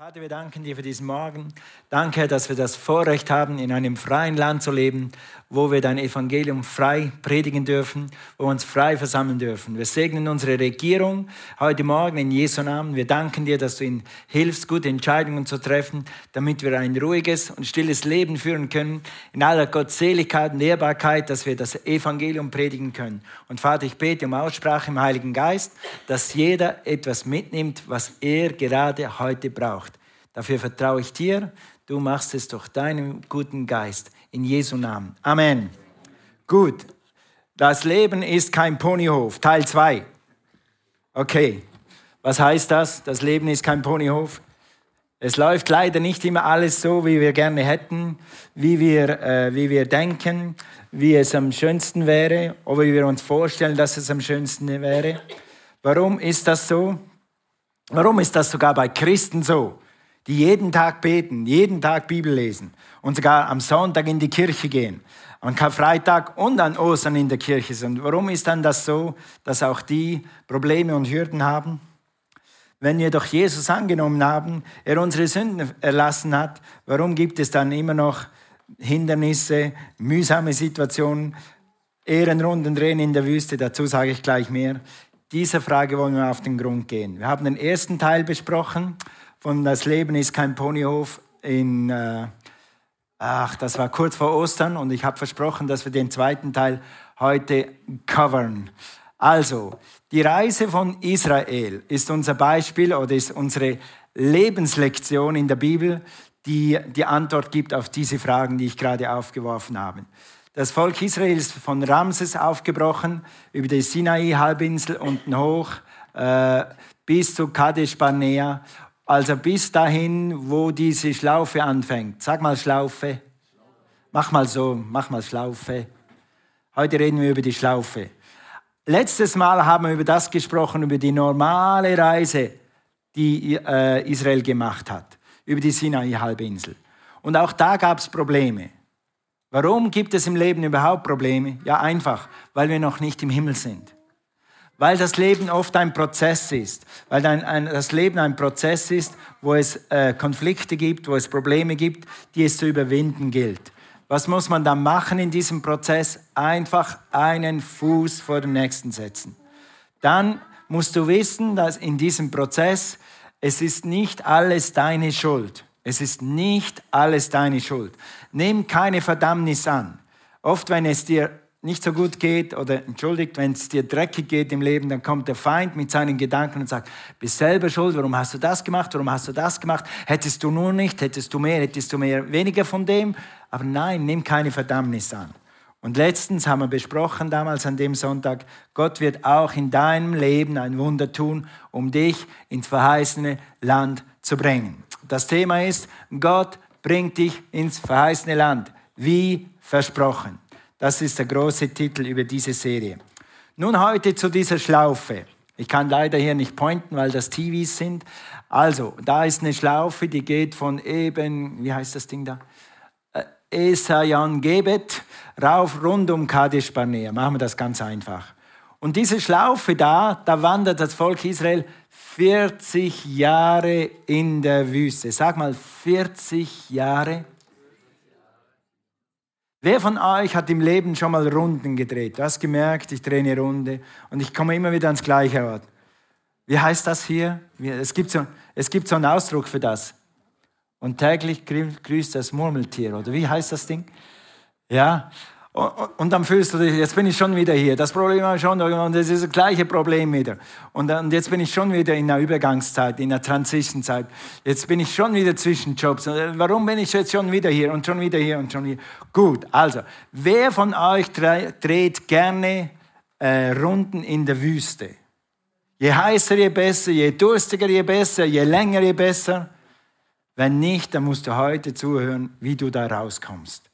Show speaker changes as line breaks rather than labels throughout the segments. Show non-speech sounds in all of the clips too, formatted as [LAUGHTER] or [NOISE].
Vater, wir danken dir für diesen Morgen. Danke, dass wir das Vorrecht haben, in einem freien Land zu leben, wo wir dein Evangelium frei predigen dürfen, wo wir uns frei versammeln dürfen. Wir segnen unsere Regierung heute Morgen in Jesu Namen. Wir danken dir, dass du ihnen hilfst, gute Entscheidungen zu treffen, damit wir ein ruhiges und stilles Leben führen können, in aller Gottseligkeit und Ehrbarkeit, dass wir das Evangelium predigen können. Und Vater, ich bete um Aussprache im Heiligen Geist, dass jeder etwas mitnimmt, was er gerade heute braucht. Dafür vertraue ich dir. Du machst es durch deinen guten Geist. In Jesu Namen. Amen. Gut. Das Leben ist kein Ponyhof. Teil 2. Okay. Was heißt das? Das Leben ist kein Ponyhof. Es läuft leider nicht immer alles so, wie wir gerne hätten, wie wir, äh, wie wir denken, wie es am schönsten wäre oder wie wir uns vorstellen, dass es am schönsten wäre. Warum ist das so? Warum ist das sogar bei Christen so? Die jeden Tag beten, jeden Tag Bibel lesen und sogar am Sonntag in die Kirche gehen, an Karfreitag und an Ostern in der Kirche sind. Warum ist dann das so, dass auch die Probleme und Hürden haben? Wenn wir doch Jesus angenommen haben, er unsere Sünden erlassen hat, warum gibt es dann immer noch Hindernisse, mühsame Situationen, Ehrenrunden drehen in der Wüste? Dazu sage ich gleich mehr. Dieser Frage wollen wir auf den Grund gehen. Wir haben den ersten Teil besprochen von Das Leben ist kein Ponyhof in, äh, ach, das war kurz vor Ostern und ich habe versprochen, dass wir den zweiten Teil heute covern. Also, die Reise von Israel ist unser Beispiel oder ist unsere Lebenslektion in der Bibel, die die Antwort gibt auf diese Fragen, die ich gerade aufgeworfen habe. Das Volk Israel ist von Ramses aufgebrochen, über die Sinai-Halbinsel unten hoch äh, bis zu Kadesh Barnea also bis dahin, wo diese Schlaufe anfängt. Sag mal Schlaufe. Mach mal so, mach mal Schlaufe. Heute reden wir über die Schlaufe. Letztes Mal haben wir über das gesprochen, über die normale Reise, die äh, Israel gemacht hat, über die Sinai-Halbinsel. Und auch da gab es Probleme. Warum gibt es im Leben überhaupt Probleme? Ja, einfach, weil wir noch nicht im Himmel sind weil das Leben oft ein Prozess ist, weil ein, ein, das Leben ein Prozess ist, wo es äh, Konflikte gibt, wo es Probleme gibt, die es zu überwinden gilt. Was muss man dann machen in diesem Prozess? Einfach einen Fuß vor den nächsten setzen. Dann musst du wissen, dass in diesem Prozess es ist nicht alles deine Schuld. Es ist nicht alles deine Schuld. Nimm keine Verdammnis an. Oft, wenn es dir nicht so gut geht oder entschuldigt, wenn es dir dreckig geht im Leben, dann kommt der Feind mit seinen Gedanken und sagt, bist selber schuld, warum hast du das gemacht, warum hast du das gemacht, hättest du nur nicht, hättest du mehr, hättest du mehr, weniger von dem. Aber nein, nimm keine Verdammnis an. Und letztens haben wir besprochen, damals an dem Sonntag, Gott wird auch in deinem Leben ein Wunder tun, um dich ins verheißene Land zu bringen. Das Thema ist, Gott bringt dich ins verheißene Land, wie versprochen. Das ist der große Titel über diese Serie. Nun heute zu dieser Schlaufe. Ich kann leider hier nicht pointen, weil das TVs sind. Also, da ist eine Schlaufe, die geht von eben, wie heißt das Ding da? Äh, Esayan Gebet rauf rund um Kadesh Barnea. Machen wir das ganz einfach. Und diese Schlaufe da, da wandert das Volk Israel 40 Jahre in der Wüste. Sag mal, 40 Jahre Wer von euch hat im Leben schon mal Runden gedreht? Du hast gemerkt, ich drehe eine Runde und ich komme immer wieder ans gleiche Ort. Wie heißt das hier? Es gibt so, es gibt so einen Ausdruck für das. Und täglich grüßt das Murmeltier, oder wie heißt das Ding? Ja, und dann fühlst du dich, jetzt bin ich schon wieder hier. Das Problem war schon, und es ist das gleiche Problem wieder. Und, und jetzt bin ich schon wieder in einer Übergangszeit, in einer Transition-Zeit. Jetzt bin ich schon wieder zwischen Jobs. Warum bin ich jetzt schon wieder hier und schon wieder hier und schon hier? Gut, also, wer von euch dreht gerne äh, Runden in der Wüste? Je heißer, je besser, je durstiger, je besser, je länger, je besser. Wenn nicht, dann musst du heute zuhören, wie du da rauskommst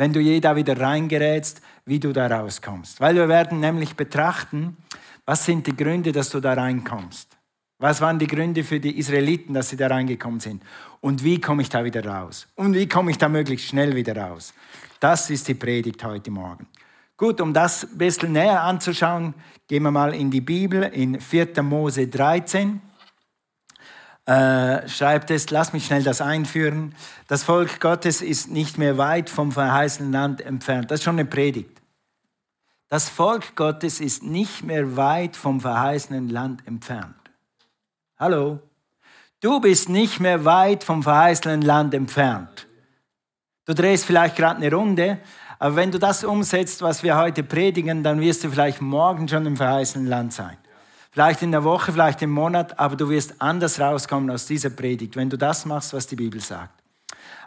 wenn du je da wieder reingerätst, wie du da rauskommst. Weil wir werden nämlich betrachten, was sind die Gründe, dass du da reinkommst. Was waren die Gründe für die Israeliten, dass sie da reingekommen sind? Und wie komme ich da wieder raus? Und wie komme ich da möglichst schnell wieder raus? Das ist die Predigt heute Morgen. Gut, um das ein bisschen näher anzuschauen, gehen wir mal in die Bibel, in 4. Mose 13. äh, schreibt es, lass mich schnell das einführen. Das Volk Gottes ist nicht mehr weit vom verheißenen Land entfernt. Das ist schon eine Predigt. Das Volk Gottes ist nicht mehr weit vom verheißenen Land entfernt. Hallo? Du bist nicht mehr weit vom verheißenen Land entfernt. Du drehst vielleicht gerade eine Runde, aber wenn du das umsetzt, was wir heute predigen, dann wirst du vielleicht morgen schon im verheißenen Land sein. Vielleicht in der Woche, vielleicht im Monat, aber du wirst anders rauskommen aus dieser Predigt, wenn du das machst, was die Bibel sagt.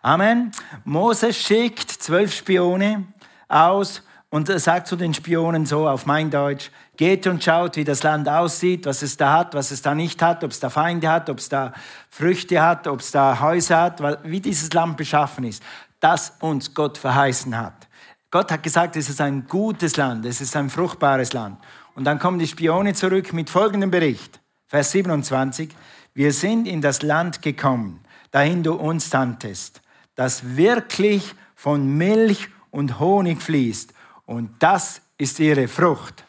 Amen. Moses schickt zwölf Spione aus und sagt zu den Spionen so auf mein Deutsch, geht und schaut, wie das Land aussieht, was es da hat, was es da nicht hat, ob es da Feinde hat, ob es da Früchte hat, ob es da Häuser hat, wie dieses Land beschaffen ist, das uns Gott verheißen hat. Gott hat gesagt, es ist ein gutes Land, es ist ein fruchtbares Land. Und dann kommen die Spione zurück mit folgendem Bericht, Vers 27, wir sind in das Land gekommen, dahin du uns sandtest, das wirklich von Milch und Honig fließt und das ist ihre Frucht.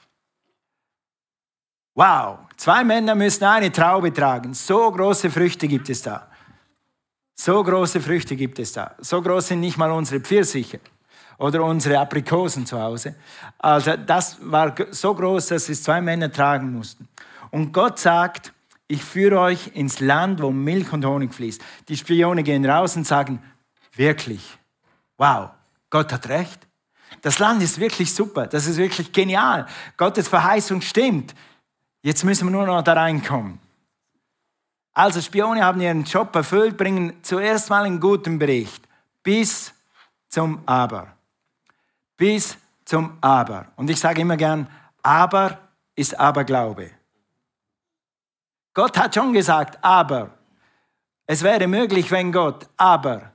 Wow, zwei Männer müssen eine Traube tragen. So große Früchte gibt es da. So große Früchte gibt es da. So groß sind nicht mal unsere Pfirsiche oder unsere Aprikosen zu Hause. Also das war so groß, dass es zwei Männer tragen mussten. Und Gott sagt, ich führe euch ins Land, wo Milch und Honig fließt. Die Spione gehen raus und sagen, wirklich, wow, Gott hat recht. Das Land ist wirklich super, das ist wirklich genial. Gottes Verheißung stimmt. Jetzt müssen wir nur noch da reinkommen. Also Spione haben ihren Job erfüllt, bringen zuerst mal einen guten Bericht. Bis zum Aber. Bis zum Aber. Und ich sage immer gern, aber ist Aberglaube. Gott hat schon gesagt, aber. Es wäre möglich, wenn Gott, aber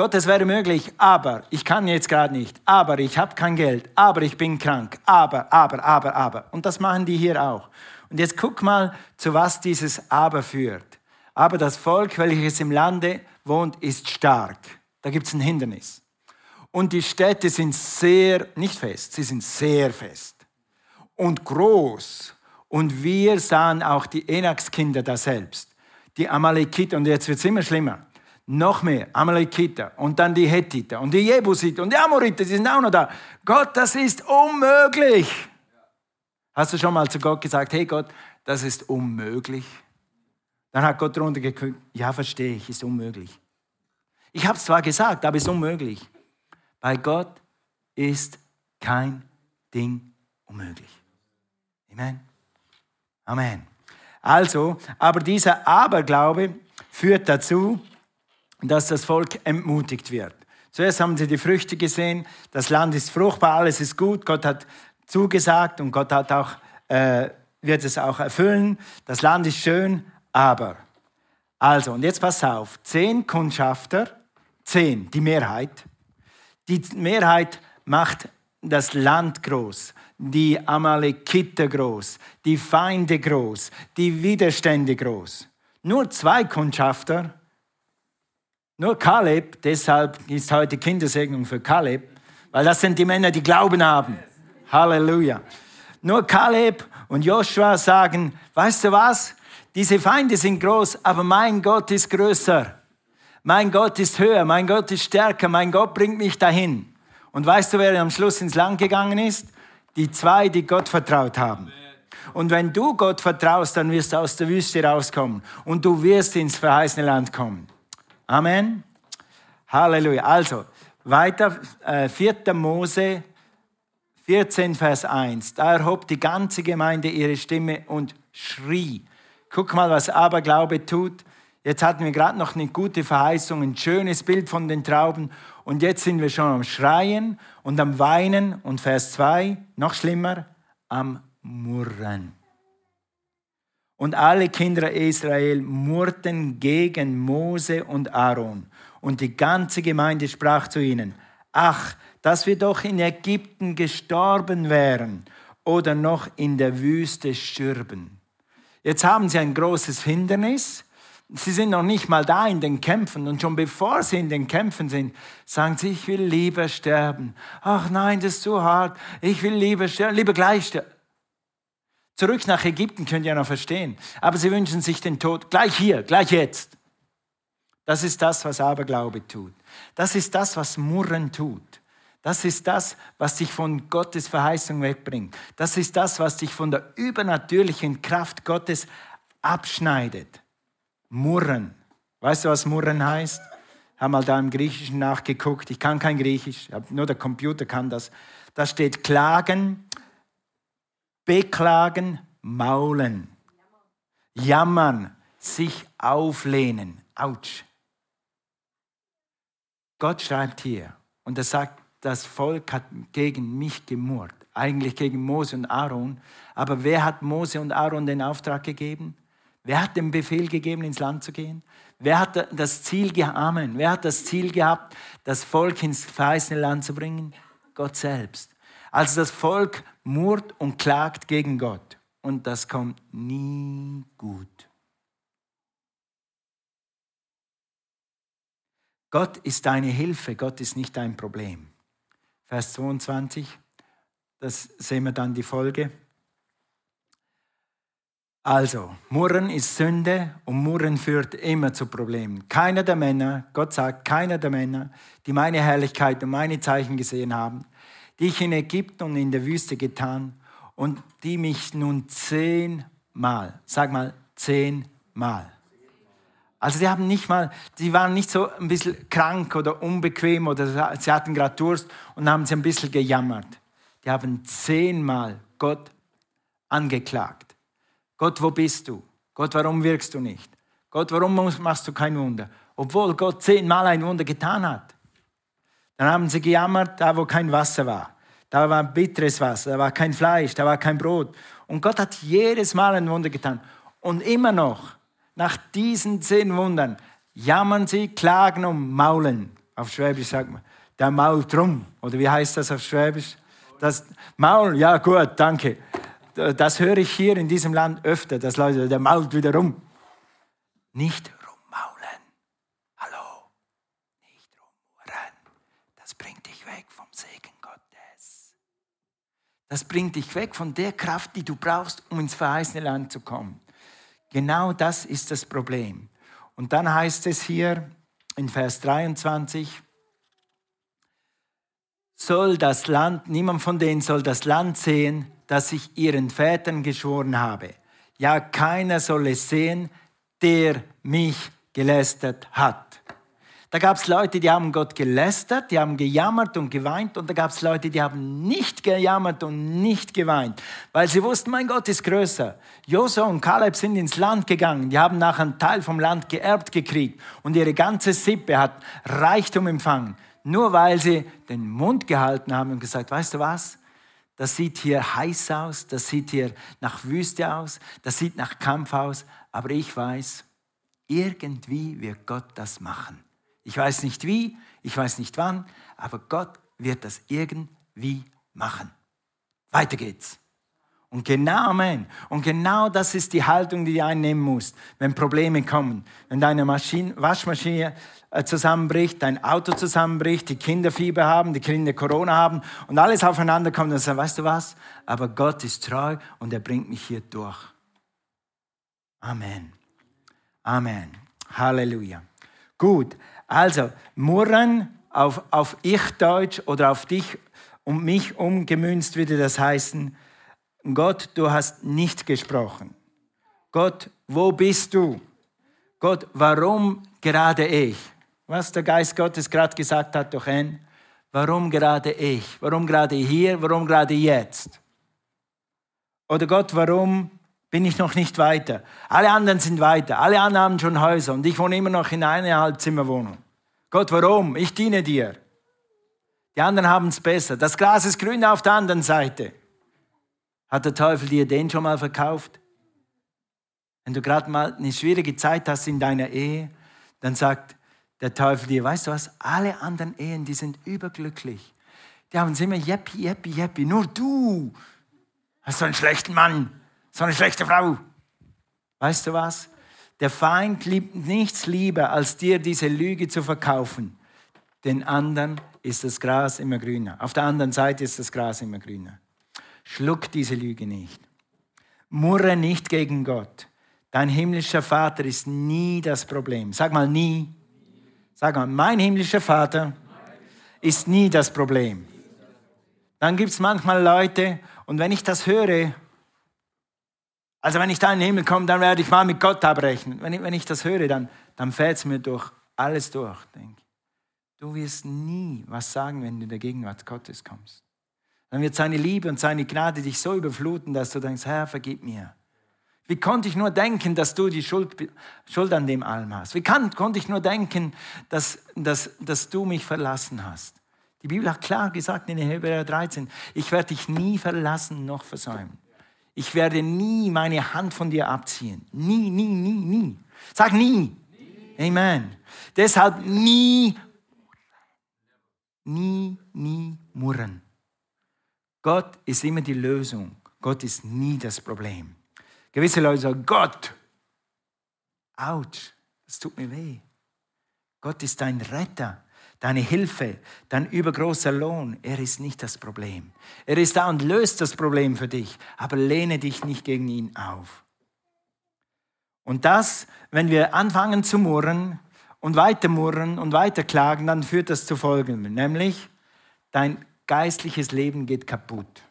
Gott, es wäre möglich, aber ich kann jetzt gerade nicht, aber ich habe kein Geld, aber ich bin krank, aber, aber, aber, aber. Und das machen die hier auch. Und jetzt guck mal, zu was dieses Aber führt. Aber das Volk, welches im Lande wohnt, ist stark. Da gibt es ein Hindernis. Und die Städte sind sehr, nicht fest, sie sind sehr fest und groß. Und wir sahen auch die Enakskinder da selbst, die Amalekiter. Und jetzt wird es immer schlimmer noch mehr Amalekiter und dann die Hethiter und die Jebusiter und die Amoriter, die sind auch noch da. Gott, das ist unmöglich. Hast du schon mal zu Gott gesagt, hey Gott, das ist unmöglich? Dann hat Gott runtergeguckt, ja, verstehe ich, ist unmöglich. Ich habe es zwar gesagt, aber es ist unmöglich. Bei Gott ist kein Ding unmöglich. Amen. Amen. Also, aber dieser Aberglaube führt dazu, dass das Volk entmutigt wird. Zuerst haben sie die Früchte gesehen, das Land ist fruchtbar, alles ist gut, Gott hat zugesagt und Gott hat auch, äh, wird es auch erfüllen, das Land ist schön, aber. Also, und jetzt pass auf, zehn Kundschafter, zehn, die Mehrheit, die Mehrheit macht das Land groß, die Amalekiter groß, die Feinde groß, die Widerstände groß. Nur zwei Kundschafter nur Kaleb, deshalb ist heute Kindersegnung für Kaleb, weil das sind die Männer, die Glauben haben. Halleluja. Nur Kaleb und Joshua sagen, weißt du was? Diese Feinde sind groß, aber mein Gott ist größer. Mein Gott ist höher, mein Gott ist stärker, mein Gott bringt mich dahin. Und weißt du, wer am Schluss ins Land gegangen ist? Die zwei, die Gott vertraut haben. Und wenn du Gott vertraust, dann wirst du aus der Wüste rauskommen und du wirst ins verheißene Land kommen. Amen. Halleluja. Also, weiter, äh, 4. Mose 14, Vers 1. Da erhob die ganze Gemeinde ihre Stimme und schrie. Guck mal, was Aberglaube tut. Jetzt hatten wir gerade noch eine gute Verheißung, ein schönes Bild von den Trauben. Und jetzt sind wir schon am Schreien und am Weinen. Und Vers 2, noch schlimmer, am Murren. Und alle Kinder Israel murrten gegen Mose und Aaron. Und die ganze Gemeinde sprach zu ihnen, ach, dass wir doch in Ägypten gestorben wären oder noch in der Wüste stürben. Jetzt haben sie ein großes Hindernis. Sie sind noch nicht mal da in den Kämpfen und schon bevor sie in den Kämpfen sind, sagen sie, ich will lieber sterben. Ach nein, das ist zu hart. Ich will lieber sterben, lieber gleich sterben. Zurück nach Ägypten könnt ihr noch verstehen. Aber sie wünschen sich den Tod gleich hier, gleich jetzt. Das ist das, was Aberglaube tut. Das ist das, was Murren tut. Das ist das, was dich von Gottes Verheißung wegbringt. Das ist das, was dich von der übernatürlichen Kraft Gottes abschneidet. Murren. Weißt du, was Murren heißt? Ich habe mal da im Griechischen nachgeguckt. Ich kann kein Griechisch, nur der Computer kann das. Da steht klagen, beklagen, maulen, jammern, sich auflehnen. Autsch. Gott schreibt hier und er sagt, das Volk hat gegen mich gemurrt, eigentlich gegen Mose und Aaron. Aber wer hat Mose und Aaron den Auftrag gegeben? Wer hat den Befehl gegeben, ins Land zu gehen? Wer hat das Ziel gehabt? Wer hat das Ziel gehabt, das Volk ins verheißene Land zu bringen? Gott selbst. Also das Volk murrt und klagt gegen Gott. Und das kommt nie gut. Gott ist deine Hilfe, Gott ist nicht dein Problem. Vers 22, das sehen wir dann die Folge. Also, Murren ist Sünde und Murren führt immer zu Problemen. Keiner der Männer, Gott sagt, keiner der Männer, die meine Herrlichkeit und meine Zeichen gesehen haben, die ich in Ägypten und in der Wüste getan und die mich nun zehnmal, sag mal zehnmal. Also die haben nicht mal, die waren nicht so ein bisschen krank oder unbequem oder sie hatten gerade Durst und haben sie ein bisschen gejammert. Die haben zehnmal Gott angeklagt. Gott, wo bist du? Gott, warum wirkst du nicht? Gott, warum machst du kein Wunder? Obwohl Gott zehnmal ein Wunder getan hat. Dann haben sie gejammert, da wo kein Wasser war. Da war bitteres Wasser, da war kein Fleisch, da war kein Brot. Und Gott hat jedes Mal ein Wunder getan. Und immer noch, nach diesen zehn Wundern, jammern sie, klagen und maulen. Auf Schwäbisch sagt man, der mault rum. Oder wie heißt das auf Schwäbisch? Das Maul, ja gut, danke. Das höre ich hier in diesem Land öfter, dass Leute, der mault wieder rum. Nicht Das bringt dich weg von der Kraft, die du brauchst, um ins verheißene Land zu kommen. Genau das ist das Problem. Und dann heißt es hier in Vers 23, soll das Land, niemand von denen soll das Land sehen, das ich ihren Vätern geschworen habe. Ja, keiner soll es sehen, der mich gelästert hat. Da gab es Leute, die haben Gott gelästert, die haben gejammert und geweint und da gab es Leute, die haben nicht gejammert und nicht geweint, weil sie wussten, mein Gott ist größer. Josua und Kaleb sind ins Land gegangen, die haben nachher einen Teil vom Land geerbt gekriegt und ihre ganze Sippe hat Reichtum empfangen, nur weil sie den Mund gehalten haben und gesagt, weißt du was? Das sieht hier heiß aus, das sieht hier nach Wüste aus, das sieht nach Kampf aus, aber ich weiß, irgendwie wird Gott das machen. Ich weiß nicht wie, ich weiß nicht wann, aber Gott wird das irgendwie machen. Weiter geht's. Und genau, Amen. Und genau das ist die Haltung, die du einnehmen musst, wenn Probleme kommen. Wenn deine Maschine, Waschmaschine äh, zusammenbricht, dein Auto zusammenbricht, die Kinder Fieber haben, die Kinder Corona haben und alles aufeinander kommt, dann sagst du, weißt du was? Aber Gott ist treu und er bringt mich hier durch. Amen. Amen. Halleluja. Gut, also, murren auf, auf Ich-Deutsch oder auf dich und mich umgemünzt würde das heißen, Gott, du hast nicht gesprochen. Gott, wo bist du? Gott, warum gerade ich? Was der Geist Gottes gerade gesagt hat durch ihn. Warum gerade ich? Warum gerade hier? Warum gerade jetzt? Oder Gott, warum bin ich noch nicht weiter. Alle anderen sind weiter. Alle anderen haben schon Häuser und ich wohne immer noch in einer Halbzimmerwohnung. Gott, warum? Ich diene dir. Die anderen haben es besser. Das Gras ist grün auf der anderen Seite. Hat der Teufel dir den schon mal verkauft? Wenn du gerade mal eine schwierige Zeit hast in deiner Ehe, dann sagt der Teufel dir, weißt du was, alle anderen Ehen, die sind überglücklich. Die haben es immer jeppi, jeppi, jeppi. Nur du hast so einen schlechten Mann. So eine schlechte Frau. Weißt du was? Der Feind liebt nichts lieber, als dir diese Lüge zu verkaufen. Den anderen ist das Gras immer grüner. Auf der anderen Seite ist das Gras immer grüner. Schluck diese Lüge nicht. Murre nicht gegen Gott. Dein himmlischer Vater ist nie das Problem. Sag mal nie. Sag mal, mein himmlischer Vater ist nie das Problem. Dann gibt es manchmal Leute, und wenn ich das höre, also wenn ich da in den Himmel komme, dann werde ich mal mit Gott abrechnen. Wenn ich, wenn ich das höre, dann, dann fällt es mir durch alles durch. Denk. Du wirst nie was sagen, wenn du in der Gegenwart Gottes kommst. Dann wird seine Liebe und seine Gnade dich so überfluten, dass du denkst, Herr, vergib mir. Wie konnte ich nur denken, dass du die Schuld, Schuld an dem allem hast? Wie kann, konnte ich nur denken, dass, dass, dass du mich verlassen hast? Die Bibel hat klar gesagt in Hebräer 13, ich werde dich nie verlassen noch versäumen. Ich werde nie meine Hand von dir abziehen. Nie, nie, nie, nie. Sag nie. nie. Amen. Deshalb nie, nie, nie murren. Gott ist immer die Lösung. Gott ist nie das Problem. Gewisse Leute sagen, Gott, ouch, das tut mir weh. Gott ist dein Retter, deine Hilfe, dein übergroßer Lohn. Er ist nicht das Problem. Er ist da und löst das Problem für dich, aber lehne dich nicht gegen ihn auf. Und das, wenn wir anfangen zu murren und weiter murren und weiter klagen, dann führt das zu Folgendem, nämlich dein geistliches Leben geht kaputt.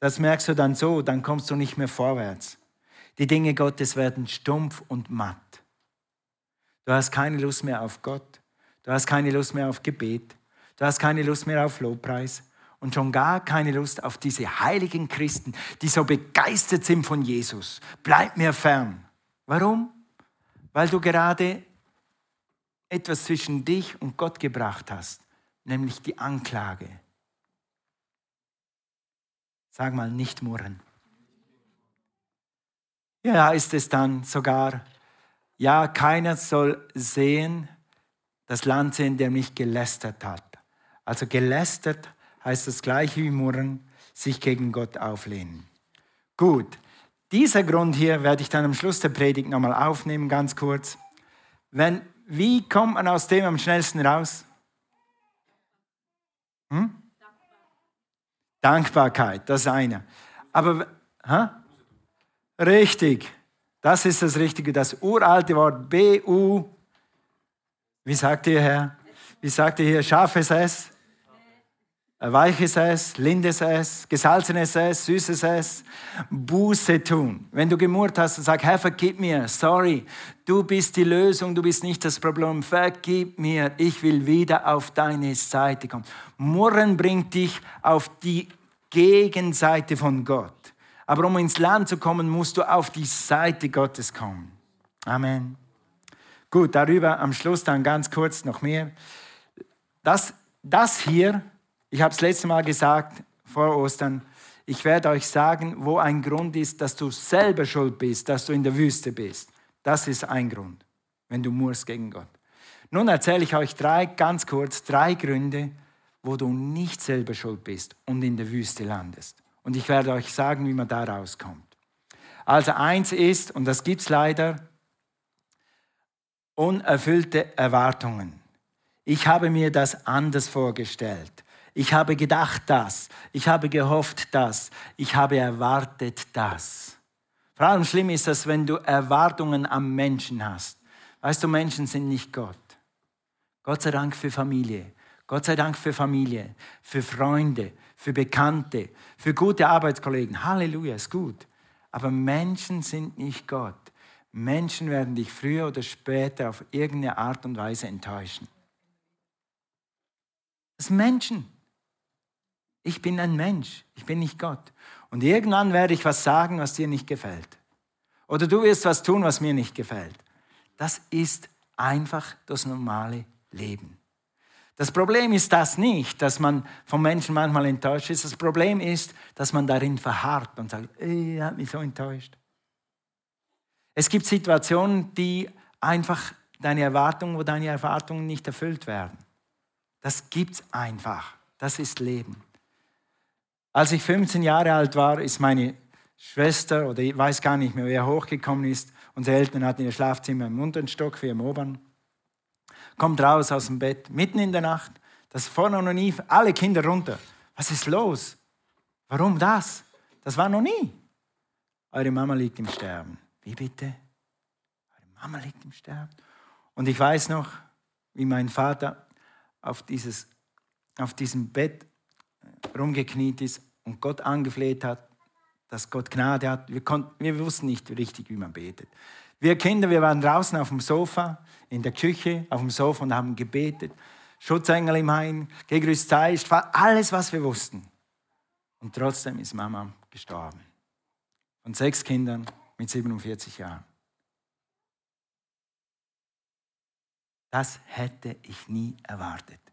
Das merkst du dann so, dann kommst du nicht mehr vorwärts. Die Dinge Gottes werden stumpf und matt. Du hast keine Lust mehr auf Gott. Du hast keine Lust mehr auf Gebet. Du hast keine Lust mehr auf Lobpreis. Und schon gar keine Lust auf diese heiligen Christen, die so begeistert sind von Jesus. Bleib mir fern. Warum? Weil du gerade etwas zwischen dich und Gott gebracht hast, nämlich die Anklage. Sag mal, nicht murren. Ja, ist es dann sogar, ja, keiner soll sehen, das Land sehen, der mich gelästert hat. Also gelästert heißt das gleiche wie murren, sich gegen Gott auflehnen. Gut, dieser Grund hier werde ich dann am Schluss der Predigt nochmal aufnehmen, ganz kurz. Wenn, wie kommt man aus dem am schnellsten raus? Hm? Dankbarkeit, das eine. Aber, hä? richtig, das ist das Richtige, das uralte Wort B-U. Wie sagt ihr, Herr? Wie sagt ihr hier? Scharfes S? Weiches S, lindes S, gesalzenes S, süßes S, Buße tun. Wenn du gemurrt hast und sagst, Herr, vergib mir, sorry, du bist die Lösung, du bist nicht das Problem, vergib mir, ich will wieder auf deine Seite kommen. Murren bringt dich auf die Gegenseite von Gott. Aber um ins Land zu kommen, musst du auf die Seite Gottes kommen. Amen. Gut, darüber am Schluss dann ganz kurz noch mehr. Das, das hier ich habe es letzte Mal gesagt vor Ostern, ich werde euch sagen, wo ein Grund ist, dass du selber schuld bist, dass du in der Wüste bist. Das ist ein Grund, wenn du murrst gegen Gott. Nun erzähle ich euch drei, ganz kurz, drei Gründe, wo du nicht selber schuld bist und in der Wüste landest. Und ich werde euch sagen, wie man da rauskommt. Also eins ist, und das gibt es leider, unerfüllte Erwartungen. Ich habe mir das anders vorgestellt. Ich habe gedacht das. Ich habe gehofft das. Ich habe erwartet das. Vor allem schlimm ist das, wenn du Erwartungen am Menschen hast. Weißt du, Menschen sind nicht Gott. Gott sei Dank für Familie. Gott sei Dank für Familie, für Freunde, für Bekannte, für gute Arbeitskollegen. Halleluja, ist gut. Aber Menschen sind nicht Gott. Menschen werden dich früher oder später auf irgendeine Art und Weise enttäuschen. Das sind Menschen. Ich bin ein Mensch, ich bin nicht Gott. Und irgendwann werde ich was sagen, was dir nicht gefällt. Oder du wirst was tun, was mir nicht gefällt. Das ist einfach das normale Leben. Das Problem ist das nicht, dass man vom Menschen manchmal enttäuscht ist. Das Problem ist, dass man darin verharrt und sagt, er hat mich so enttäuscht. Es gibt Situationen, die einfach deine Erwartungen, wo deine Erwartungen nicht erfüllt werden. Das gibt's einfach. Das ist Leben. Als ich 15 Jahre alt war, ist meine Schwester, oder ich weiß gar nicht mehr, wer hochgekommen ist, unsere Eltern hatten ihr Schlafzimmer im unteren Stock, wie im oberen, kommt raus aus dem Bett, mitten in der Nacht, das vorne noch nie, alle Kinder runter. Was ist los? Warum das? Das war noch nie. eure Mama liegt im Sterben. Wie bitte? Eure Mama liegt im Sterben. Und ich weiß noch, wie mein Vater auf, dieses, auf diesem Bett rumgekniet ist und Gott angefleht hat, dass Gott Gnade hat. Wir, konnten, wir wussten nicht richtig, wie man betet. Wir Kinder, wir waren draußen auf dem Sofa, in der Küche, auf dem Sofa und haben gebetet. Schutzengel im Hain, gegrüßt sei, alles, was wir wussten. Und trotzdem ist Mama gestorben. Von sechs Kindern mit 47 Jahren. Das hätte ich nie erwartet.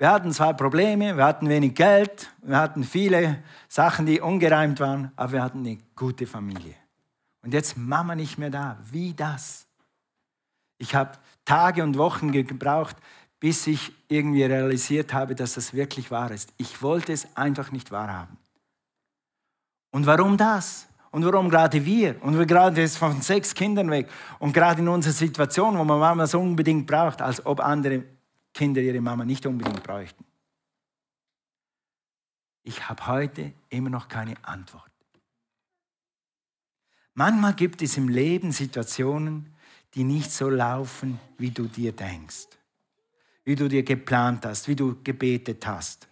Wir hatten zwei Probleme, wir hatten wenig Geld, wir hatten viele Sachen, die ungereimt waren, aber wir hatten eine gute Familie. Und jetzt Mama nicht mehr da. Wie das? Ich habe Tage und Wochen gebraucht, bis ich irgendwie realisiert habe, dass das wirklich wahr ist. Ich wollte es einfach nicht wahrhaben. Und warum das? Und warum gerade wir? Und wir gerade jetzt von sechs Kindern weg. Und gerade in unserer Situation, wo man Mama so unbedingt braucht, als ob andere Kinder ihre Mama nicht unbedingt bräuchten. Ich habe heute immer noch keine Antwort. Manchmal gibt es im Leben Situationen, die nicht so laufen, wie du dir denkst, wie du dir geplant hast, wie du gebetet hast.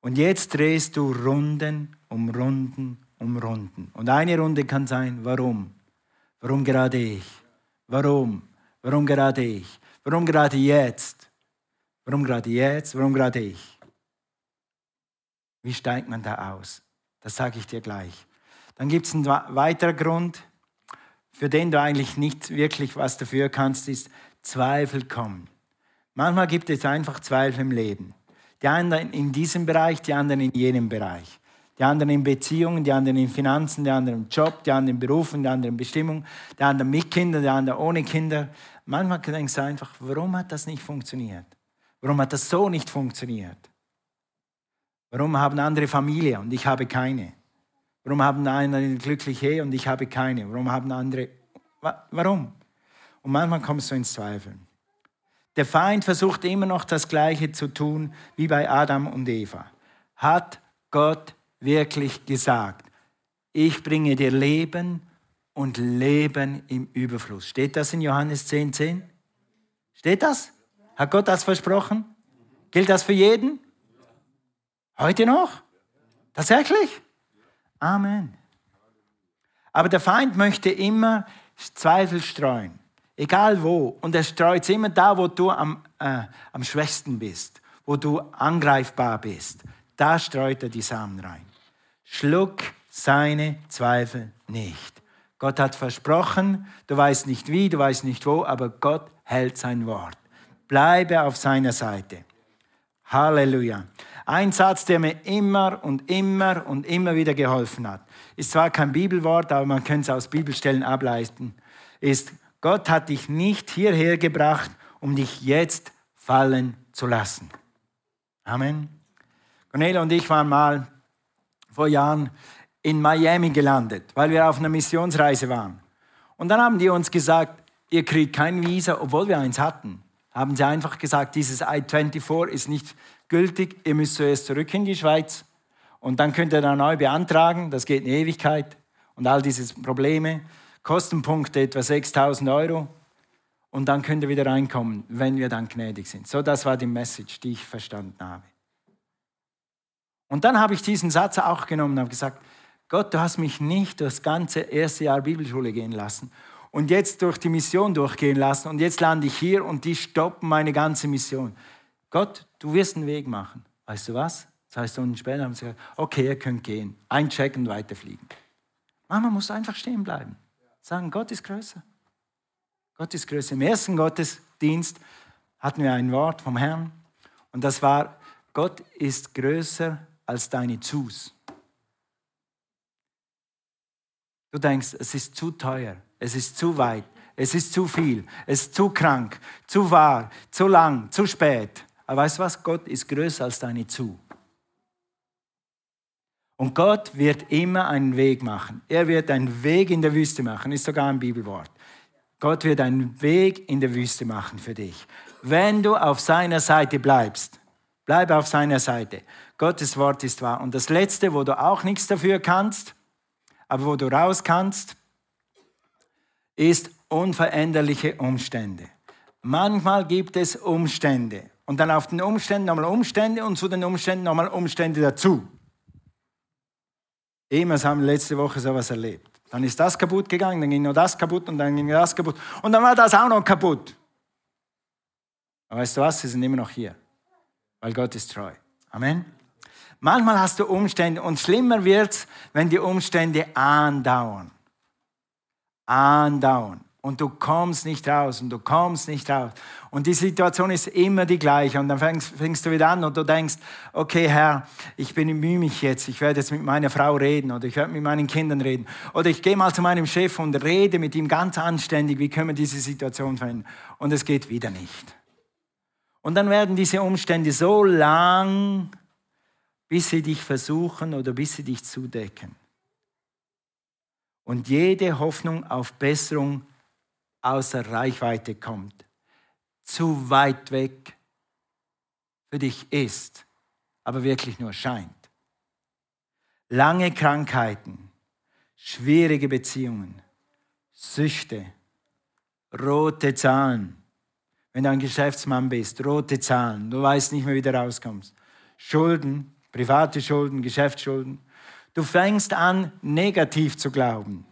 Und jetzt drehst du Runden um Runden um Runden. Und eine Runde kann sein, warum? Warum gerade ich? Warum? Warum gerade ich? Warum gerade jetzt? Warum gerade jetzt? Warum gerade ich? Wie steigt man da aus? Das sage ich dir gleich. Dann gibt es einen weiteren Grund, für den du eigentlich nicht wirklich was dafür kannst, ist Zweifel kommen. Manchmal gibt es einfach Zweifel im Leben. Die einen in diesem Bereich, die anderen in jenem Bereich. Die anderen in Beziehungen, die anderen in Finanzen, die anderen im Job, die anderen in Berufen, die anderen in Bestimmung, die anderen mit Kindern, die anderen ohne Kinder. Manchmal denkst du einfach, warum hat das nicht funktioniert? Warum hat das so nicht funktioniert? Warum haben andere Familie und ich habe keine? Warum haben andere eine glückliche Ehe und ich habe keine? Warum haben andere... Warum? Und manchmal kommst du ins Zweifeln. Der Feind versucht immer noch das Gleiche zu tun wie bei Adam und Eva. Hat Gott wirklich gesagt, ich bringe dir Leben und Leben im Überfluss. Steht das in Johannes 10, 10? Steht das? Hat Gott das versprochen? Gilt das für jeden? Heute noch? Tatsächlich? Amen. Aber der Feind möchte immer Zweifel streuen, egal wo. Und er streut es immer da, wo du am, äh, am schwächsten bist, wo du angreifbar bist. Da streut er die Samen rein. Schluck seine Zweifel nicht. Gott hat versprochen, du weißt nicht wie, du weißt nicht wo, aber Gott hält sein Wort. Bleibe auf seiner Seite. Halleluja. Ein Satz, der mir immer und immer und immer wieder geholfen hat, ist zwar kein Bibelwort, aber man könnte es aus Bibelstellen ableiten, ist, Gott hat dich nicht hierher gebracht, um dich jetzt fallen zu lassen. Amen. Cornelia und ich waren mal vor Jahren in Miami gelandet, weil wir auf einer Missionsreise waren. Und dann haben die uns gesagt, ihr kriegt kein Visa, obwohl wir eins hatten. Haben sie einfach gesagt, dieses I-24 ist nicht gültig, ihr müsst zuerst zurück in die Schweiz und dann könnt ihr da neu beantragen, das geht eine Ewigkeit und all diese Probleme. Kostenpunkte etwa 6000 Euro und dann könnt ihr wieder reinkommen, wenn wir dann gnädig sind. So, das war die Message, die ich verstanden habe. Und dann habe ich diesen Satz auch genommen und habe gesagt, Gott, du hast mich nicht das ganze erste Jahr Bibelschule gehen lassen und jetzt durch die Mission durchgehen lassen und jetzt lande ich hier und die stoppen meine ganze Mission. Gott, du wirst einen Weg machen. Weißt du was? Zwei Stunden später haben sie gesagt, okay, ihr könnt gehen. Einchecken und weiterfliegen. Mama muss einfach stehen bleiben. Sagen, Gott ist größer. Gott ist größer. Im ersten Gottesdienst hatten wir ein Wort vom Herrn und das war, Gott ist größer als deine Zus. Du denkst, es ist zu teuer, es ist zu weit, es ist zu viel, es ist zu krank, zu wahr, zu lang, zu spät. Aber weißt du was? Gott ist größer als deine Zu. Und Gott wird immer einen Weg machen. Er wird einen Weg in der Wüste machen, ist sogar ein Bibelwort. Gott wird einen Weg in der Wüste machen für dich. Wenn du auf seiner Seite bleibst, bleib auf seiner Seite. Gottes Wort ist wahr. Und das Letzte, wo du auch nichts dafür kannst, Aber wo du raus kannst, ist unveränderliche Umstände. Manchmal gibt es Umstände und dann auf den Umständen nochmal Umstände und zu den Umständen nochmal Umstände dazu. Immer haben wir letzte Woche sowas erlebt. Dann ist das kaputt gegangen, dann ging noch das kaputt und dann ging das kaputt und dann war das auch noch kaputt. Aber weißt du was? Sie sind immer noch hier, weil Gott ist treu. Amen. Manchmal hast du Umstände und schlimmer wird es, wenn die Umstände andauern. Andauern und du kommst nicht raus und du kommst nicht raus. Und die Situation ist immer die gleiche. Und dann fängst, fängst, du wieder an und du denkst, okay Herr, ich bemühe mich jetzt, ich werde jetzt mit meiner Frau reden oder ich werde mit meinen Kindern reden. Oder ich gehe mal zu meinem Chef und rede mit ihm ganz anständig, wie können wir diese Situation verändern. Und es geht wieder nicht. Und dann werden diese Umstände so lang, bis sie dich versuchen oder bis sie dich zudecken. Und jede Hoffnung auf Besserung außer Reichweite kommt, zu weit weg für dich ist, aber wirklich nur scheint. Lange Krankheiten, schwierige Beziehungen, Süchte, rote Zahlen. Wenn du ein Geschäftsmann bist, rote Zahlen, du weißt nicht mehr, wie du rauskommst. Schulden, private Schulden, Geschäftsschulden. Du fängst an, negativ zu glauben.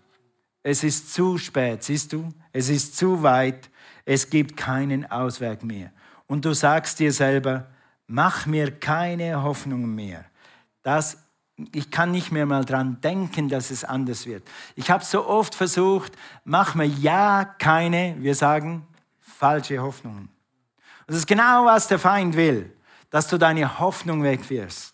Es ist zu spät, siehst du? Es ist zu weit. Es gibt keinen Ausweg mehr. Und du sagst dir selber, mach mir keine Hoffnungen mehr. Das, ich kann nicht mehr mal dran denken, dass es anders wird. Ich habe so oft versucht, mach mir ja keine, wir sagen, falsche Hoffnungen. das ist genau, was der Feind will, dass du deine Hoffnung wegwirfst.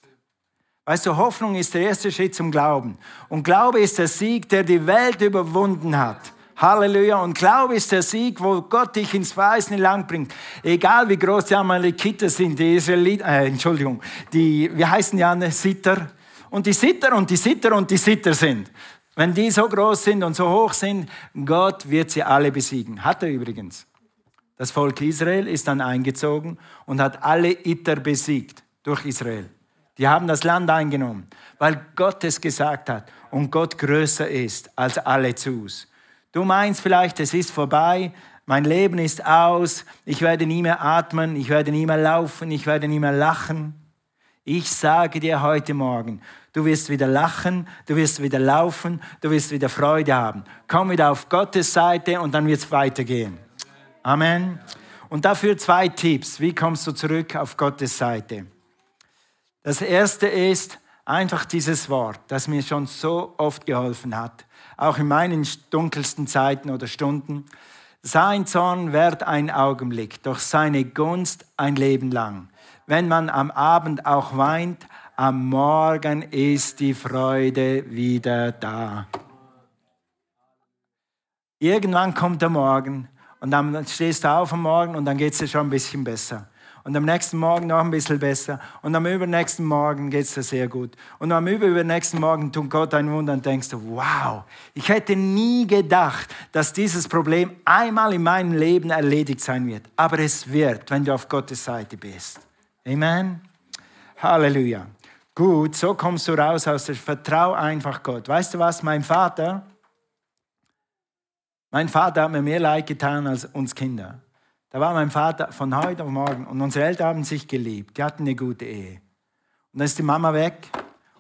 Weißt du, Hoffnung ist der erste Schritt zum Glauben. Und Glaube ist der Sieg, der die Welt überwunden hat. Halleluja. Und Glaube ist der Sieg, wo Gott dich ins weiße Land bringt. Egal wie groß die Amalekiter sind, die Israeliten, äh, Entschuldigung, die, wir heißen ja eine Sitter. Und die Sitter und die Sitter und die Sitter sind. Wenn die so groß sind und so hoch sind, Gott wird sie alle besiegen. Hat er übrigens. Das Volk Israel ist dann eingezogen und hat alle Itter besiegt durch Israel. Die haben das Land eingenommen, weil Gott es gesagt hat und Gott größer ist als alle Zus. Du meinst vielleicht, es ist vorbei, mein Leben ist aus, ich werde nie mehr atmen, ich werde nie mehr laufen, ich werde nie mehr lachen. Ich sage dir heute Morgen, du wirst wieder lachen, du wirst wieder laufen, du wirst wieder Freude haben. Komm wieder auf Gottes Seite und dann wird es weitergehen. Amen. Und dafür zwei Tipps. Wie kommst du zurück auf Gottes Seite? Das erste ist einfach dieses Wort, das mir schon so oft geholfen hat, auch in meinen dunkelsten Zeiten oder Stunden. Sein Zorn währt ein Augenblick, doch seine Gunst ein Leben lang. Wenn man am Abend auch weint, am Morgen ist die Freude wieder da. Irgendwann kommt der Morgen und dann stehst du auf am Morgen und dann geht es dir schon ein bisschen besser und am nächsten Morgen noch ein bisschen besser und am übernächsten Morgen geht es dir sehr gut. Und am übernächsten Morgen tut Gott ein Wunder und denkst du, wow, ich hätte nie gedacht, dass dieses Problem einmal in meinem Leben erledigt sein wird. Aber es wird, wenn du auf Gottes Seite bist. Amen. Halleluja. Gut, so kommst du raus aus der Vertrau einfach Gott. Weißt du was, mein Vater, mein Vater hat mir mehr Leid getan als uns Kinder. Da war mein Vater von heute auf morgen und unsere Eltern haben sich geliebt. Die hatten eine gute Ehe. Und dann ist die Mama weg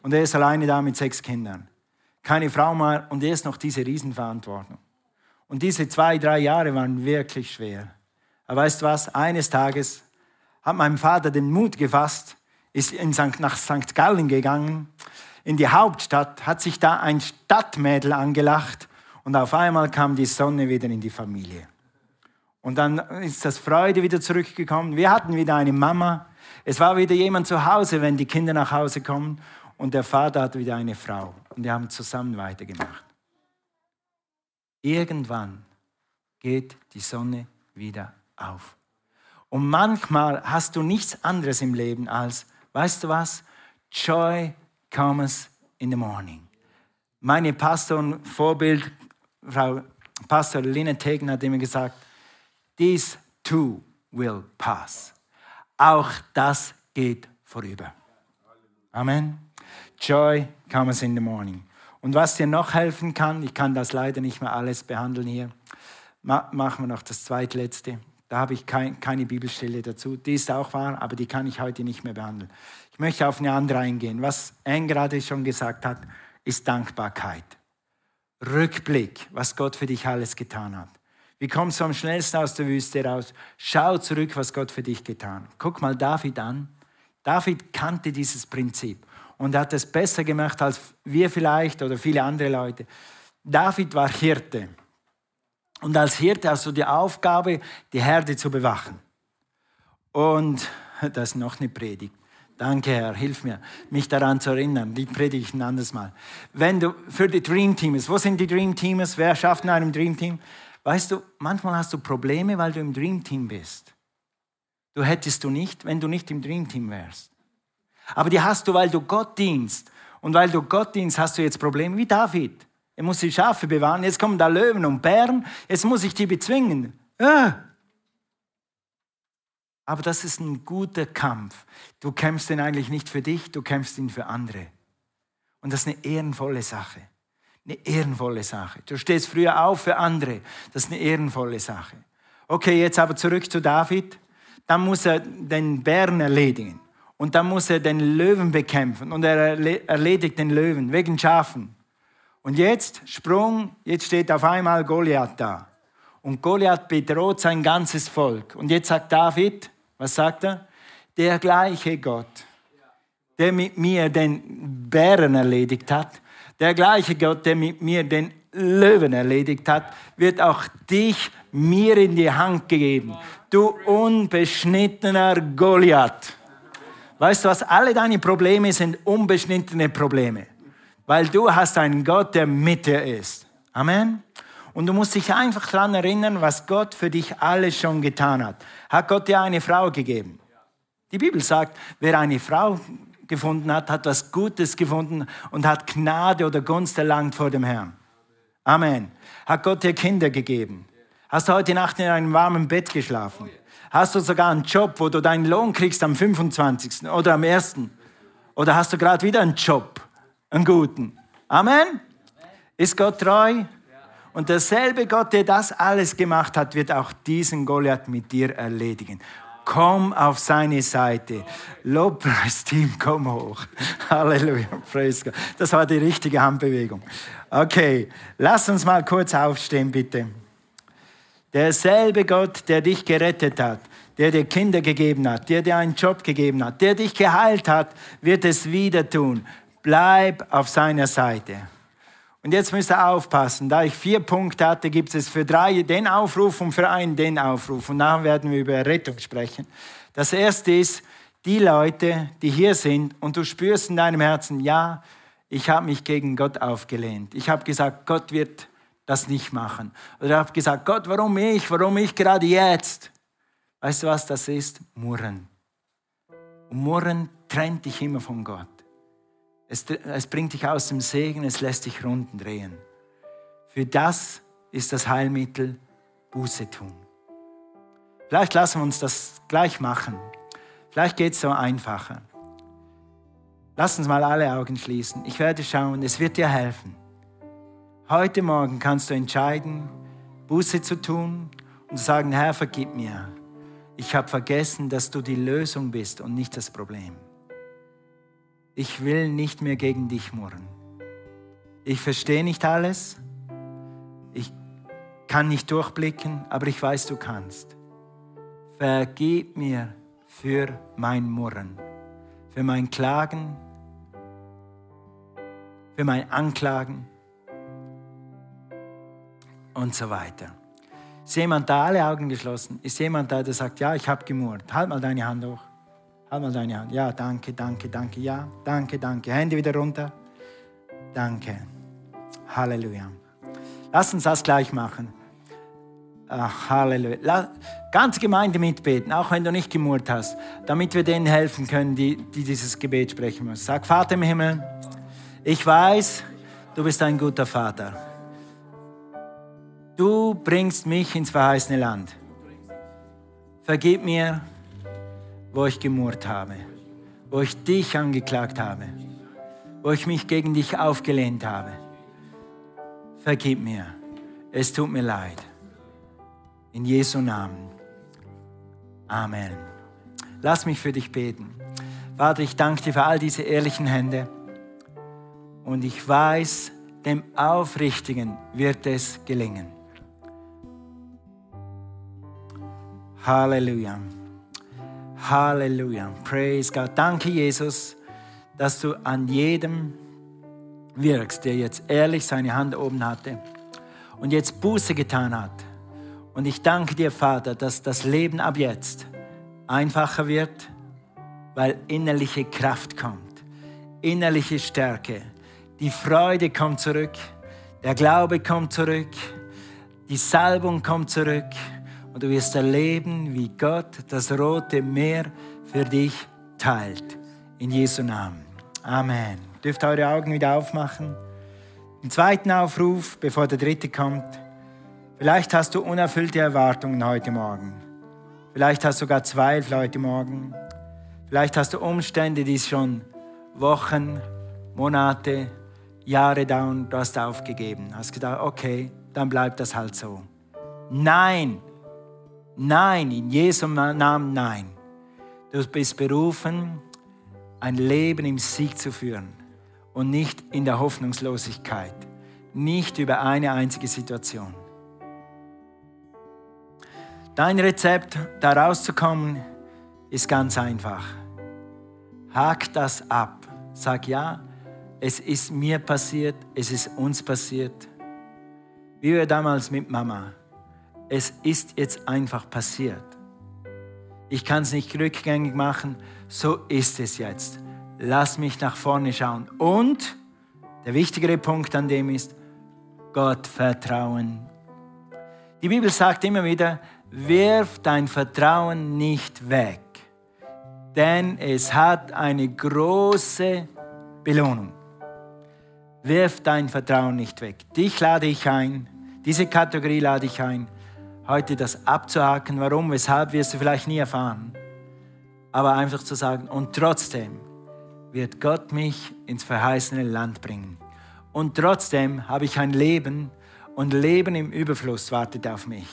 und er ist alleine da mit sechs Kindern. Keine Frau mehr und er ist noch diese Riesenverantwortung. Und diese zwei, drei Jahre waren wirklich schwer. Aber weißt du was? Eines Tages hat mein Vater den Mut gefasst, ist in St. nach St. Gallen gegangen, in die Hauptstadt, hat sich da ein Stadtmädel angelacht und auf einmal kam die Sonne wieder in die Familie. Und dann ist das Freude wieder zurückgekommen. Wir hatten wieder eine Mama. Es war wieder jemand zu Hause, wenn die Kinder nach Hause kommen. Und der Vater hatte wieder eine Frau. Und die haben zusammen weitergemacht. Irgendwann geht die Sonne wieder auf. Und manchmal hast du nichts anderes im Leben als, weißt du was? Joy comes in the morning. Meine Pastor und Vorbild, Frau Pastor Lina Tegen, hat immer gesagt, This too will pass. Auch das geht vorüber. Amen. Joy comes in the morning. Und was dir noch helfen kann, ich kann das leider nicht mehr alles behandeln hier, machen wir noch das zweitletzte. Da habe ich kein, keine Bibelstelle dazu. Die ist auch wahr, aber die kann ich heute nicht mehr behandeln. Ich möchte auf eine andere eingehen. Was Anne gerade schon gesagt hat, ist Dankbarkeit. Rückblick, was Gott für dich alles getan hat. Wie kommst du am schnellsten aus der Wüste raus? Schau zurück, was Gott für dich getan hat. Guck mal David an. David kannte dieses Prinzip und hat es besser gemacht als wir vielleicht oder viele andere Leute. David war Hirte. Und als Hirte hast du die Aufgabe, die Herde zu bewachen. Und [LAUGHS] das ist noch eine Predigt. Danke, Herr, hilf mir, mich daran zu erinnern. Die predige ich ein anderes Mal. Wenn du für die Dream Teams, wo sind die Dream Teams? Wer schafft in einem Dream Team? Weißt du, manchmal hast du Probleme, weil du im Dream Team bist. Du hättest du nicht, wenn du nicht im Dream Team wärst. Aber die hast du, weil du Gott dienst. Und weil du Gott dienst, hast du jetzt Probleme wie David. Er muss die Schafe bewahren. Jetzt kommen da Löwen und Bären. Jetzt muss ich die bezwingen. Ah. Aber das ist ein guter Kampf. Du kämpfst ihn eigentlich nicht für dich, du kämpfst ihn für andere. Und das ist eine ehrenvolle Sache. Eine ehrenvolle Sache. Du stehst früher auf für andere. Das ist eine ehrenvolle Sache. Okay, jetzt aber zurück zu David. Dann muss er den Bären erledigen. Und dann muss er den Löwen bekämpfen. Und er erledigt den Löwen wegen Schafen. Und jetzt, Sprung, jetzt steht auf einmal Goliath da. Und Goliath bedroht sein ganzes Volk. Und jetzt sagt David, was sagt er? Der gleiche Gott, der mit mir den Bären erledigt hat, der gleiche Gott, der mit mir den Löwen erledigt hat, wird auch dich mir in die Hand gegeben. Du unbeschnittener Goliath. Weißt du was? Alle deine Probleme sind unbeschnittene Probleme weil du hast einen Gott, der mit dir ist. Amen. Und du musst dich einfach daran erinnern, was Gott für dich alles schon getan hat. Hat Gott dir eine Frau gegeben? Die Bibel sagt, wer eine Frau gefunden hat, hat was Gutes gefunden und hat Gnade oder Gunst erlangt vor dem Herrn. Amen. Hat Gott dir Kinder gegeben? Hast du heute Nacht in einem warmen Bett geschlafen? Hast du sogar einen Job, wo du deinen Lohn kriegst am 25. oder am 1.? Oder hast du gerade wieder einen Job? einen guten. Amen. Ist Gott treu? Und derselbe Gott, der das alles gemacht hat, wird auch diesen Goliath mit dir erledigen. Komm auf seine Seite. Lobpreisteam, komm hoch. [LAUGHS] Halleluja, praise. Das war die richtige Handbewegung. Okay, lass uns mal kurz aufstehen, bitte. Derselbe Gott, der dich gerettet hat, der dir Kinder gegeben hat, der dir einen Job gegeben hat, der dich geheilt hat, wird es wieder tun. Bleib auf seiner Seite. Und jetzt müsst ihr aufpassen. Da ich vier Punkte hatte, gibt es für drei den Aufruf und für einen den Aufruf. Und nachher werden wir über Rettung sprechen. Das erste ist, die Leute, die hier sind und du spürst in deinem Herzen, ja, ich habe mich gegen Gott aufgelehnt. Ich habe gesagt, Gott wird das nicht machen. Oder ich habe gesagt, Gott, warum ich? Warum ich gerade jetzt? Weißt du, was das ist? Murren. Und Murren trennt dich immer von Gott. Es, es bringt dich aus dem Segen, es lässt dich runden drehen. Für das ist das Heilmittel Buße tun. Vielleicht lassen wir uns das gleich machen. Vielleicht geht es so einfacher. Lass uns mal alle Augen schließen. Ich werde schauen, es wird dir helfen. Heute Morgen kannst du entscheiden, Buße zu tun und zu sagen, Herr, vergib mir. Ich habe vergessen, dass du die Lösung bist und nicht das Problem ich will nicht mehr gegen dich murren. Ich verstehe nicht alles, ich kann nicht durchblicken, aber ich weiß, du kannst. Vergib mir für mein Murren, für mein Klagen, für mein Anklagen und so weiter. Ist jemand da, alle Augen geschlossen? Ist jemand da, der sagt, ja, ich habe gemurrt? Halt mal deine Hand hoch. Halt mal deine Hand. Ja, danke, danke, danke. Ja, danke, danke. Hände wieder runter. Danke. Halleluja. Lass uns das gleich machen. Ach, Halleluja. Ganze Gemeinde mitbeten, auch wenn du nicht gemurrt hast, damit wir denen helfen können, die, die dieses Gebet sprechen müssen. Sag, Vater im Himmel, ich weiß, du bist ein guter Vater. Du bringst mich ins verheißene Land. Vergib mir wo ich gemurrt habe, wo ich dich angeklagt habe, wo ich mich gegen dich aufgelehnt habe. vergib mir. Es tut mir leid. In Jesu Namen. Amen. Lass mich für dich beten. Vater, ich danke dir für all diese ehrlichen Hände. Und ich weiß, dem Aufrichtigen wird es gelingen. Halleluja. Halleluja. Praise God. Danke, Jesus, dass du an jedem wirkst, der jetzt ehrlich seine Hand oben hatte und jetzt Buße getan hat. Und ich danke dir, Vater, dass das Leben ab jetzt einfacher wird, weil innerliche Kraft kommt, innerliche Stärke. Die Freude kommt zurück, der Glaube kommt zurück, die Salbung kommt zurück und du wirst erleben, wie Gott das rote Meer für dich teilt. In Jesu Namen. Amen. Dürft eure Augen wieder aufmachen. Den zweiten Aufruf, bevor der dritte kommt. Vielleicht hast du unerfüllte Erwartungen heute Morgen. Vielleicht hast du sogar Zweifel heute Morgen. Vielleicht hast du Umstände, die schon Wochen, Monate, Jahre dauern. Du hast aufgegeben. Hast gedacht, okay, dann bleibt das halt so. Nein, nein, in Jesu Namen nein. Du bist berufen, ein Leben im Sieg zu führen und nicht in der Hoffnungslosigkeit, nicht über eine einzige Situation. Dein Rezept, da rauszukommen, ist ganz einfach. Hak das ab. Sag ja, es ist mir passiert, es ist uns passiert. Wie wir damals mit Mama. Es ist jetzt einfach passiert. Ich kann es nicht rückgängig machen, so ist es jetzt. Lass mich nach vorne schauen. Und der wichtigere Punkt an dem ist, Gott vertrauen. Die Bibel sagt immer wieder, wirf dein Vertrauen nicht weg, denn es hat eine große Belohnung. Wirf dein Vertrauen nicht weg. Dich lade ich ein, diese Kategorie lade ich ein, heute das abzuhaken. Warum, weshalb wirst du vielleicht nie erfahren. Aber einfach zu sagen, und trotzdem wird Gott mich ins verheißene Land bringen. Und trotzdem habe ich ein Leben und Leben im Überfluss wartet auf mich.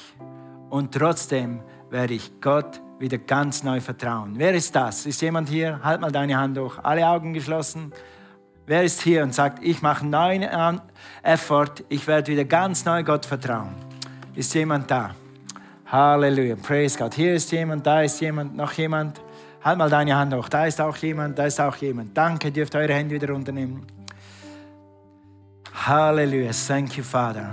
Und trotzdem werde ich Gott wieder ganz neu vertrauen. Wer ist das? Ist jemand hier? Halt mal deine Hand hoch. Alle Augen geschlossen. Wer ist hier und sagt, ich mache einen neuen Effort, ich werde wieder ganz neu Gott vertrauen? Ist jemand da? Halleluja, praise God. Hier ist jemand, da ist jemand, noch jemand. Halt mal deine Hand hoch. Da ist auch jemand, da ist auch jemand. Danke, dürft eure Hände wieder runternehmen. Halleluja, thank you, Father.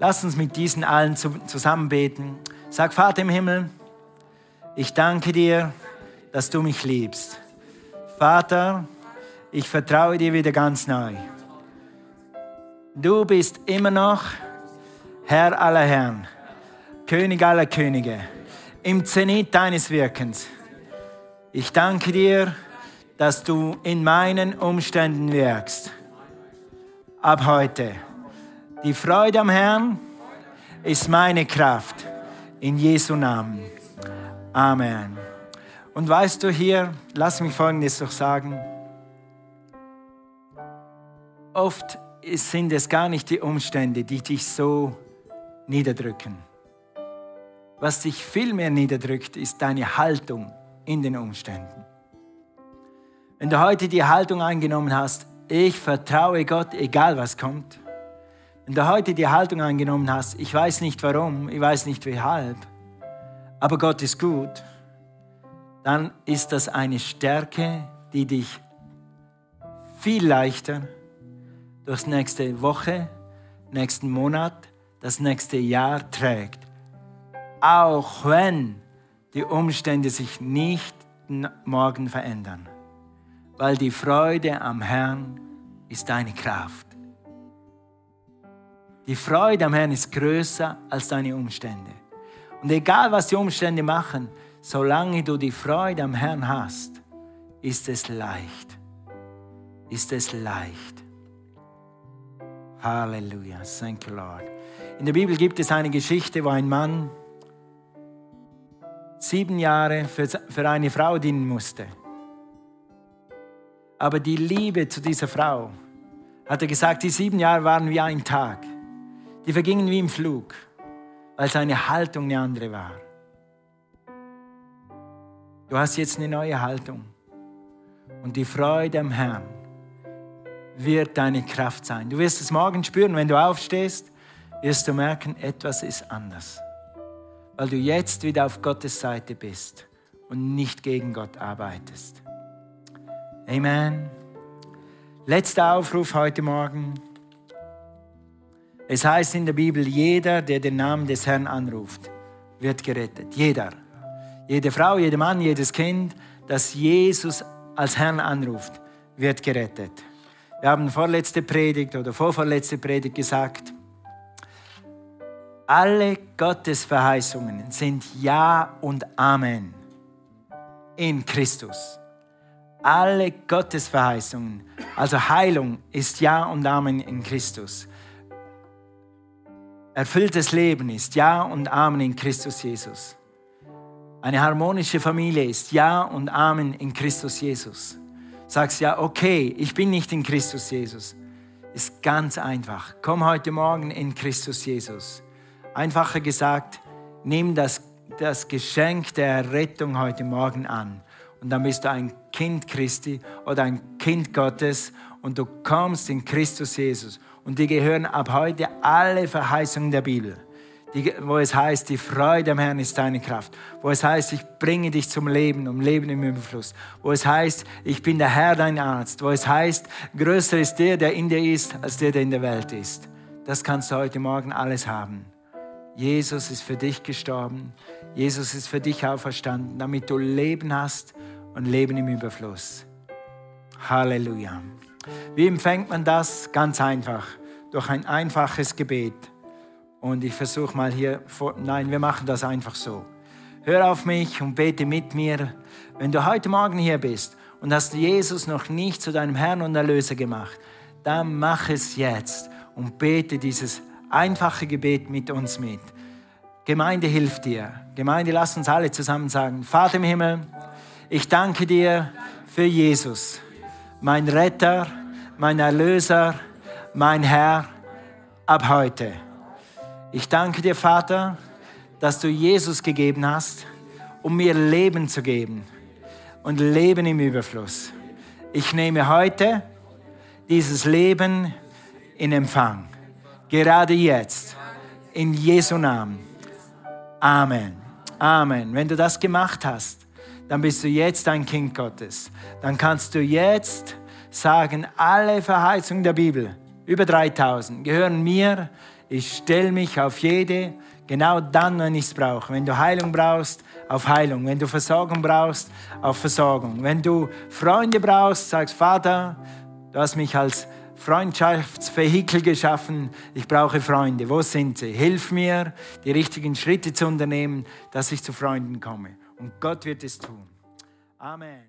Lass uns mit diesen allen zusammen beten. Sag, Vater im Himmel, ich danke dir, dass du mich liebst. Vater, ich vertraue dir wieder ganz neu. Du bist immer noch Herr aller Herren, König aller Könige, im Zenit deines Wirkens. Ich danke dir, dass du in meinen Umständen wirkst. Ab heute die Freude am Herrn ist meine Kraft. In Jesu Namen. Amen. Und weißt du hier, lass mich Folgendes doch sagen. Oft sind es gar nicht die Umstände, die dich so niederdrücken. Was dich viel mehr niederdrückt, ist deine Haltung in den Umständen. Wenn du heute die Haltung eingenommen hast, ich vertraue Gott, egal was kommt, wenn du heute die Haltung eingenommen hast, ich weiß nicht warum, ich weiß nicht weshalb, aber Gott ist gut, dann ist das eine Stärke, die dich viel leichter durchs nächste Woche, nächsten Monat, das nächste Jahr trägt. Auch wenn die Umstände sich nicht morgen verändern. Weil die Freude am Herrn ist deine Kraft. Die Freude am Herrn ist größer als deine Umstände. Und egal, was die Umstände machen, solange du die Freude am Herrn hast, ist es leicht. Ist es leicht. Halleluja. Thank you, Lord. In der Bibel gibt es eine Geschichte, wo ein Mann sieben Jahre für, eine Frau dienen musste. Aber die Liebe zu dieser Frau, hat er gesagt, die sieben Jahre waren wie ein Tag. die vergingen wie im Flug, weil seine Haltung eine andere war. Du hast jetzt eine neue Haltung. Und die Freude am Herrn wird deine Kraft sein. Du wirst es morgen spüren, wenn du aufstehst, wirst du merken, etwas ist anders. Weil du jetzt wieder auf Gottes Seite bist und nicht gegen Gott arbeitest. Amen. Letzter Aufruf heute Morgen. Es heißt in der Bibel, jeder, der den Namen des Herrn anruft, wird gerettet. Jeder. Jede Frau, jeder Mann, jedes Kind, das Jesus als Herrn anruft, wird gerettet. Wir haben vorletzte Predigt oder vorvorletzte Predigt gesagt, alle Gottes Verheißungen sind Ja und Amen in Christus. Alle Gottes Verheißungen, also Heilung ist Ja und Amen in Christus. Erfülltes Leben ist Ja und Amen in Christus Jesus. Eine harmonische Familie ist Ja und Amen in Christus Jesus. Sagst ja, okay, ich bin nicht in Christus Jesus. Ist ganz einfach. Komm heute Morgen in Christus Jesus. Einfacher gesagt, nimm das, das Geschenk der Rettung heute Morgen an. Und dann bist du ein Kind Christi oder ein Kind Gottes und du kommst in Christus Jesus. Und die gehören ab heute alle Verheißungen der Bibel. Die, wo es heißt, die Freude am Herrn ist deine Kraft. Wo es heißt, ich bringe dich zum Leben, um Leben im Überfluss. Wo es heißt, ich bin der Herr, dein Arzt. Wo es heißt, größer ist der, der in dir ist, als der, der in der Welt ist. Das kannst du heute Morgen alles haben. Jesus ist für dich gestorben. Jesus ist für dich auferstanden, damit du Leben hast und Leben im Überfluss. Halleluja. Wie empfängt man das? Ganz einfach. Durch ein einfaches Gebet. Und ich versuche mal hier, vor, nein, wir machen das einfach so. Hör auf mich und bete mit mir. Wenn du heute Morgen hier bist und hast Jesus noch nicht zu deinem Herrn und Erlöser gemacht, dann mach es jetzt und bete dieses einfache Gebet mit uns mit. Gemeinde hilft dir. Gemeinde, lass uns alle zusammen sagen, Vater im Himmel, ich danke dir für Jesus, mein Retter, mein Erlöser, mein Herr ab heute. Ich danke dir, Vater, dass du Jesus gegeben hast, um mir Leben zu geben und Leben im Überfluss. Ich nehme heute dieses Leben in Empfang. Gerade jetzt. In Jesu Namen. Amen. Amen. Wenn du das gemacht hast, dann bist du jetzt ein Kind Gottes. Dann kannst du jetzt sagen, alle Verheißungen der Bibel, über 3000, gehören mir. Ich stelle mich auf jede, genau dann, wenn ich es brauche. Wenn du Heilung brauchst, auf Heilung. Wenn du Versorgung brauchst, auf Versorgung. Wenn du Freunde brauchst, sagst, Vater, du hast mich als Freundschaftsvehikel geschaffen. Ich brauche Freunde. Wo sind sie? Hilf mir, die richtigen Schritte zu unternehmen, dass ich zu Freunden komme. Und Gott wird es tun. Amen.